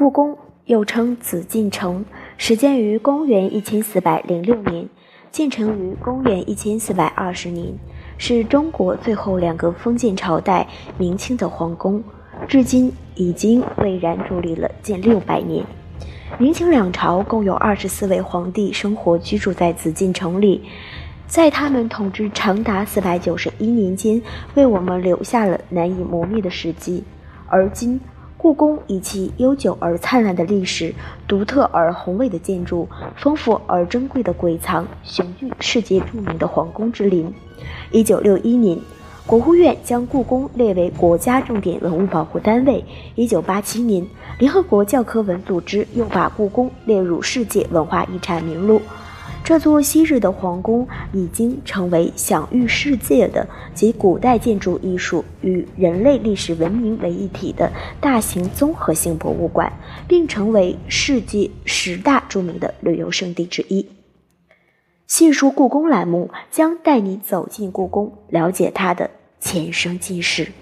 故宫又称紫禁城，始建于公元一千四百零六年，建成于公元一千四百二十年，是中国最后两个封建朝代明清的皇宫，至今已经巍然伫立了近六百年。明清两朝共有二十四位皇帝生活居住在紫禁城里，在他们统治长达四百九十一年间，为我们留下了难以磨灭的史迹。而今，故宫以其悠久而灿烂的历史、独特而宏伟的建筑、丰富而珍贵的馆藏，雄踞世界著名的皇宫之林。一九六一年，国务院将故宫列为国家重点文物保护单位。一九八七年，联合国教科文组织又把故宫列入世界文化遗产名录。这座昔日的皇宫已经成为享誉世界的集古代建筑艺术与人类历史文明为一体的大型综合性博物馆，并成为世界十大著名的旅游胜地之一。细数故宫栏目将带你走进故宫，了解它的前生今世。